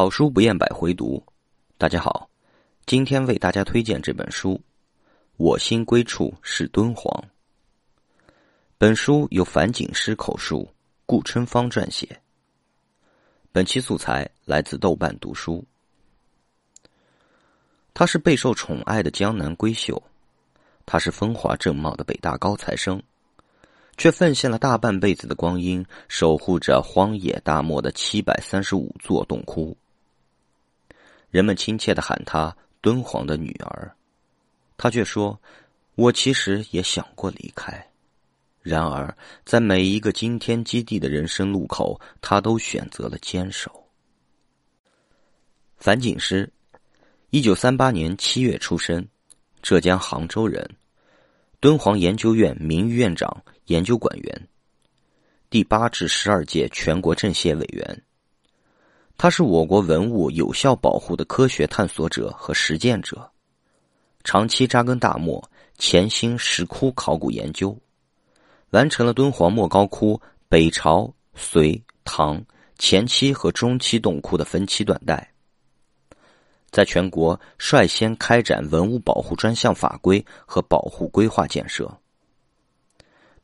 好书不厌百回读，大家好，今天为大家推荐这本书《我心归处是敦煌》。本书由樊锦诗口述，顾春芳撰写。本期素材来自豆瓣读书。他是备受宠爱的江南闺秀，他是风华正茂的北大高材生，却奉献了大半辈子的光阴，守护着荒野大漠的七百三十五座洞窟。人们亲切的喊她“敦煌的女儿”，她却说：“我其实也想过离开，然而在每一个惊天基地的人生路口，她都选择了坚守。”樊锦诗，一九三八年七月出生，浙江杭州人，敦煌研究院名誉院长、研究馆员，第八至十二届全国政协委员。他是我国文物有效保护的科学探索者和实践者，长期扎根大漠，潜心石窟考古研究，完成了敦煌莫高窟北朝、隋、唐前期和中期洞窟的分期断代，在全国率先开展文物保护专项法规和保护规划建设，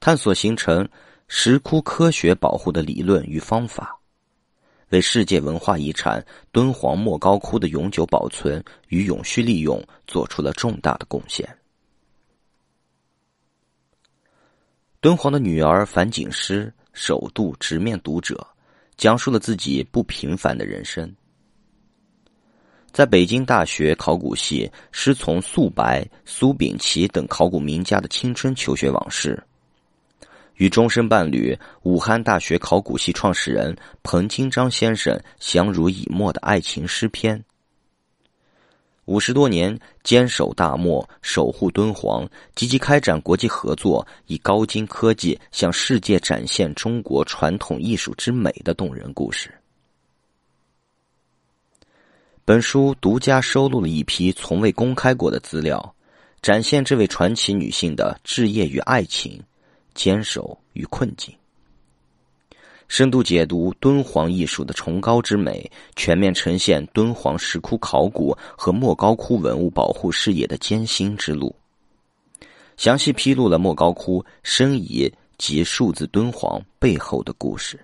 探索形成石窟科学保护的理论与方法。为世界文化遗产敦煌莫高窟的永久保存与永续利用做出了重大的贡献。敦煌的女儿樊锦诗首度直面读者，讲述了自己不平凡的人生。在北京大学考古系师从素白、苏秉琦等考古名家的青春求学往事。与终身伴侣武汉大学考古系创始人彭金章先生相濡以沫的爱情诗篇。五十多年坚守大漠、守护敦煌，积极开展国际合作，以高精科技向世界展现中国传统艺术之美的动人故事。本书独家收录了一批从未公开过的资料，展现这位传奇女性的置业与爱情。坚守与困境，深度解读敦煌艺术的崇高之美，全面呈现敦煌石窟考古和莫高窟文物保护事业的艰辛之路，详细披露了莫高窟申遗及数字敦煌背后的故事。